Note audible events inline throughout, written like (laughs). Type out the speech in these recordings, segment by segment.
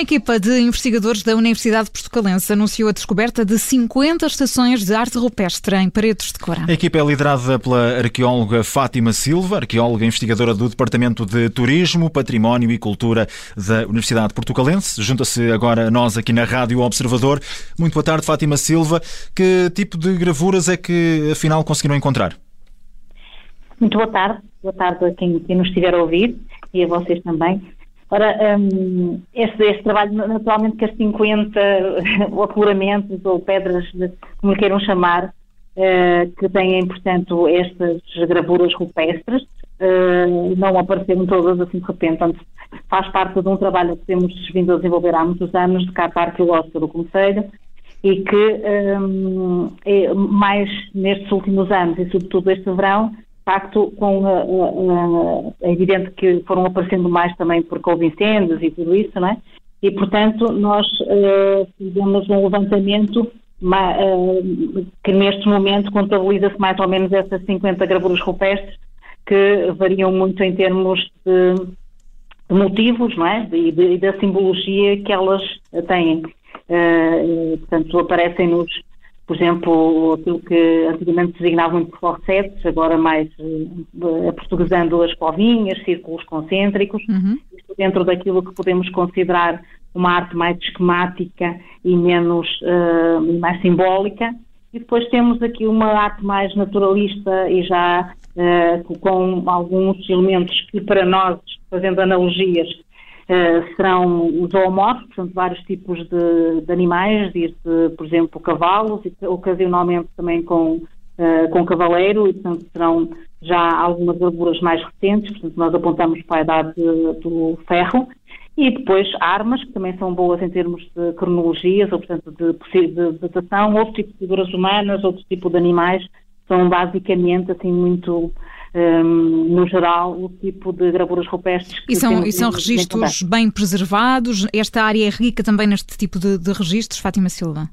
Uma equipa de investigadores da Universidade Portucalense anunciou a descoberta de 50 estações de arte rupestre em Paredes de Cora. A equipa é liderada pela arqueóloga Fátima Silva, arqueóloga investigadora do Departamento de Turismo, Património e Cultura da Universidade Portucalense. Junta-se agora a nós aqui na Rádio Observador. Muito boa tarde, Fátima Silva. Que tipo de gravuras é que afinal conseguiram encontrar? Muito boa tarde. Boa tarde a quem, quem nos estiver a ouvir e a vocês também. Ora, um, este, este, trabalho, naturalmente, que as 50 (laughs) afloramentos ou pedras, como queiram chamar, uh, que têm, portanto, estas gravuras rupestres, uh, não apareceram todas assim de repente. Faz parte de um trabalho que temos vindo a desenvolver há muitos anos de carta arqueológica do Conselho e que, um, é, mais nestes últimos anos e, sobretudo, este verão, facto, com, uh, uh, é evidente que foram aparecendo mais também porque houve incêndios e tudo isso, não é? E, portanto, nós uh, fizemos um levantamento que neste momento contabiliza-se mais ou menos essas 50 gravuras rupestres que variam muito em termos de, de motivos, não é? E, de, e, da simbologia que elas têm. portanto, aparecem nos por exemplo, aquilo que antigamente designavam por corsetes, agora mais uh, aportuguesando as covinhas, círculos concêntricos, uhum. isto dentro daquilo que podemos considerar uma arte mais esquemática e menos uh, mais simbólica. E depois temos aqui uma arte mais naturalista e já uh, com alguns elementos que para nós, fazendo analogias, Uh, serão os zoomorfos, portanto, vários tipos de, de, animais, desde, por exemplo, cavalos, e ocasionalmente também com, uh, com cavaleiro, e, portanto, serão já algumas gravuras mais recentes, portanto, nós apontamos para a idade do ferro, e depois armas, que também são boas em termos de cronologias, ou, portanto, de, de datação, outro tipo de figuras humanas, outro tipo de animais, são basicamente, assim, muito um, no geral, o tipo de gravuras rupestres que E são, e são registros bem preservados? Esta área é rica também neste tipo de, de registros, Fátima Silva?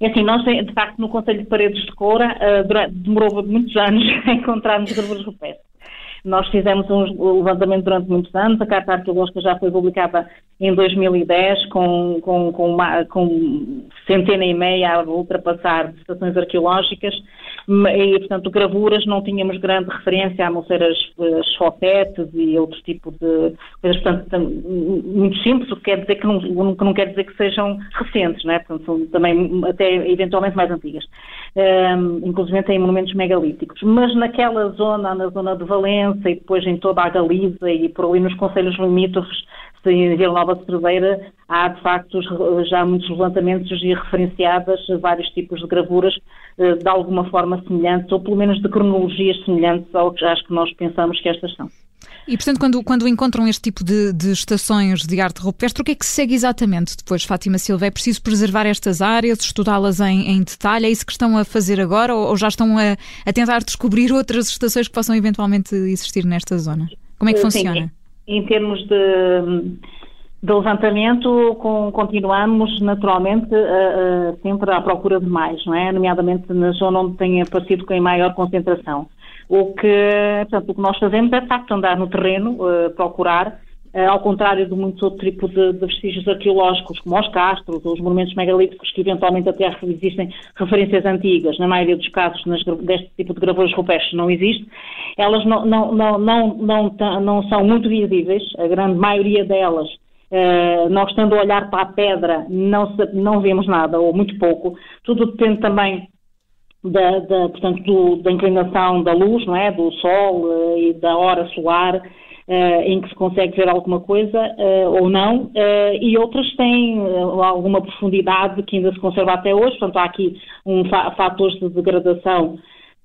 É assim, nós, de facto, no Conselho de Paredes de Coura, uh, durante, demorou muitos anos (laughs) a encontrarmos gravuras rupestres. Nós fizemos um levantamento durante muitos anos, a Carta Arqueológica já foi publicada em 2010 com, com, com, uma, com centena e meia a ultrapassar estações arqueológicas e, portanto, gravuras não tínhamos grande referência, a não ser as, as e outro tipo de coisas, portanto, muito simples, o que quer dizer que não, que não quer dizer que sejam recentes, não é? Portanto, são também até eventualmente mais antigas, um, inclusive em monumentos megalíticos. Mas naquela zona, na zona de Valença e depois em toda a Galiza e por ali nos conselhos limítrofes, em Vila Nova de Cerveira, há de facto já muitos levantamentos e referenciadas vários tipos de gravuras eh, de alguma forma semelhantes, ou pelo menos de cronologias semelhantes ao que acho que nós pensamos que estas são. E, portanto, quando, quando encontram este tipo de, de, estações de arte rupestre, o que é que se segue exatamente depois, Fátima Silva? É preciso preservar estas áreas, estudá-las em, em, detalhe? É isso que estão a fazer agora ou, ou já estão a, a, tentar descobrir outras estações que possam eventualmente existir nesta zona? Como é que funciona? Em termos de, de levantamento, com, continuamos naturalmente sempre à procura de mais, não é? Nomeadamente na zona onde tem aparecido com maior concentração. O que, portanto, o que nós fazemos é, de facto, andar no terreno, uh, procurar ao contrário de muitos outros tipos de, de, vestígios arqueológicos, como os castros ou os monumentos megalíticos, que eventualmente até existem referências antigas, na maioria dos casos nas, deste tipo de gravuras rupestres não existe, elas não, não, não, não, não, não são muito visíveis, a grande maioria delas Uh, nós estando a olhar para a pedra não, não vemos nada, ou muito pouco. Tudo depende também da, da portanto, do, da inclinação da luz, não é? do sol uh, e da hora solar em que se consegue ver alguma coisa uh, ou não, uh, e outras têm alguma profundidade que ainda se conserva até hoje, portanto há aqui um fa fatores de degradação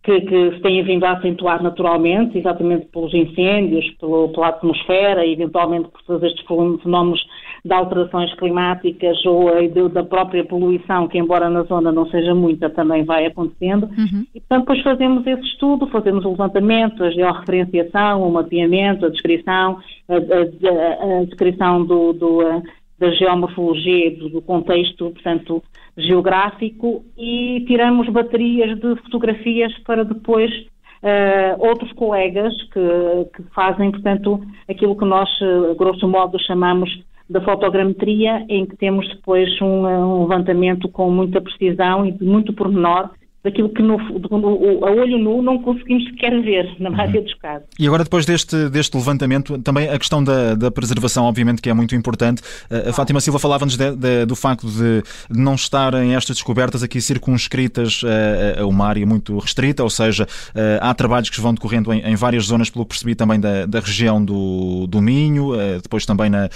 que, que, se têm vindo a acentuar naturalmente, exatamente pelos incêndios, pelo, pela atmosfera, eventualmente por todos estes fenómenos de alterações climáticas ou da própria poluição, que embora na zona não seja muita, também vai acontecendo. Uhum. E, portanto, depois fazemos esse estudo, fazemos o levantamento, a georreferenciação, o mapeamento, a descrição, a, a, a descrição do, do, da geomorfologia, do, contexto, portanto, geográfico e tiramos baterias de fotografias para depois uh, outros colegas que, que, fazem, portanto, aquilo que nós, grosso modo, chamamos da fotogrametria, em que temos depois um, um levantamento com muita precisão e de muito pormenor daquilo que no, a olho nu não conseguimos sequer ver, na maioria dos casos. E agora, depois deste, deste levantamento, também a questão da, da preservação, obviamente, que é muito importante. A Fátima Silva falava-nos do facto de, de, não estarem estas descobertas aqui circunscritas a, a, uma área muito restrita, ou seja, há trabalhos que vão decorrendo em, em várias zonas, pelo que percebi, também da, da região do, do Minho, depois também na,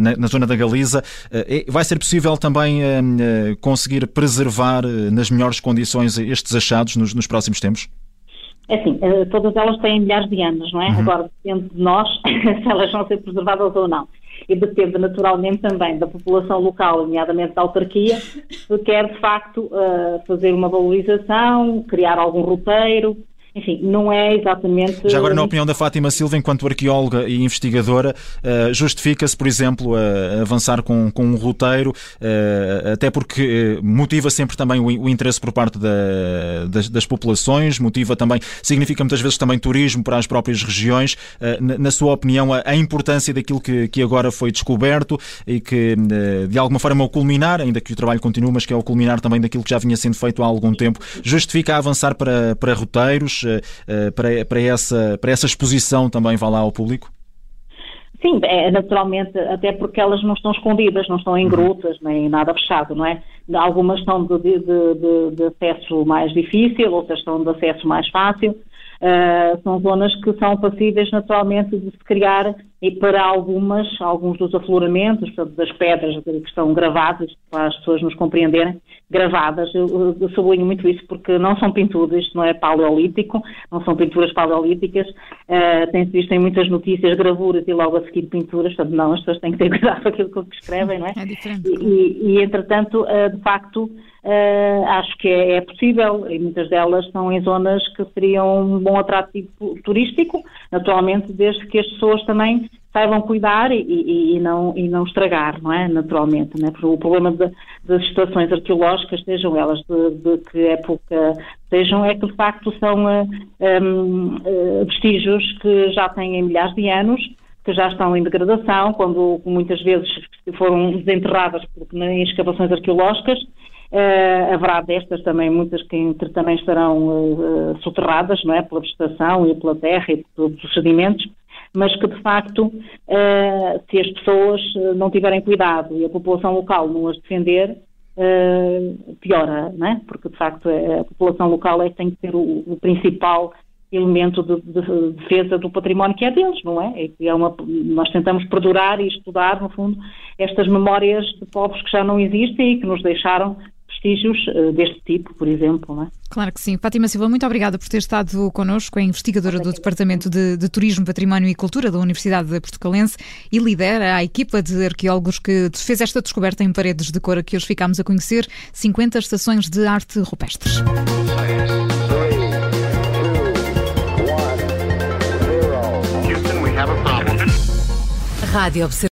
na, na zona da Galiza. Vai ser possível também conseguir preservar nas melhores condições estes achados nos, nos próximos tempos? É assim, eh, todas elas têm milhares de anos, não é? Uhum. Agora depende de nós (laughs) se elas vão ser preservadas ou não. E depende naturalmente também da população local, nomeadamente da autarquia, que quer de facto eh, fazer uma valorização, criar algum roteiro, enfim, não é exatamente. Já agora, na opinião da Fátima Silva, enquanto arqueóloga e investigadora, uh, justifica-se, por exemplo, a avançar com, com um roteiro, uh, até porque motiva sempre também o, interesse por parte da, das, das, populações, motiva também, significa muitas vezes também turismo para as próprias regiões. Na, sua opinião, a, importância daquilo que, que agora foi descoberto e que, de alguma forma, o culminar, ainda que o trabalho continue, mas que é o culminar também daquilo que já vinha sendo feito há algum tempo, justifica avançar para, para roteiros eh, eh, para, para, essa, para essa exposição também vá lá ao público? Sim, é, naturalmente, até porque elas não estão escondidas, não estão em uhum. grutas, nem nada fechado, não é? Algumas são de, de, de, de acesso mais difícil, outras são de acesso mais fácil. Uh, são zonas que são passíveis naturalmente de se criar e para algumas, alguns dos afloramentos, das pedras que estão gravadas, para as pessoas nos compreenderem, gravadas, eu, eu sublinho muito isso porque não são pinturas, isto não é paleolítico, não são pinturas paleolíticas, uh, tem-se visto em muitas notícias gravuras e logo a seguir pinturas, portanto não, as pessoas têm que ter (laughs) cuidado com aquilo que escrevem, não é? É diferente. E, e, e entretanto, uh, de facto, Uh, acho que é, é, possível e muitas delas são em zonas que seriam um bom atrativo turístico, naturalmente, desde que as pessoas também saibam cuidar e, e, e não, e não estragar, não é? Naturalmente, não é? Porque o problema das situações arqueológicas, sejam elas de, de, que época sejam, é que de facto são uh, eh, um, uh, eh, vestígios que já têm milhares de anos, que já estão em degradação, quando muitas vezes foram desenterradas em escavações arqueológicas, Uh, haverá destas também muitas que também estarão uh, soterradas, não é, pela vegetação e pela terra e por todos os sedimentos, mas que de facto, uh, se as pessoas não tiverem cuidado e a população local não as defender, piora, não é? Porque de facto a população local é tem que ser o, o principal elemento de, de, defesa do património que é deles, não é? é uma, nós tentamos perdurar e estudar, no fundo, estas memórias de povos que já não existem e que nos deixaram vestígios uh, deste tipo, por exemplo. Não é? Claro que sim. Fátima Silva, muito obrigada por ter estado connosco, é investigadora do Departamento de, de, Turismo, Património e Cultura da Universidade de Portucalense e lidera a equipa de arqueólogos que fez esta descoberta em paredes de cor que hoje ficámos a conhecer, 50 estações de arte rupestres. Rádio Observatório.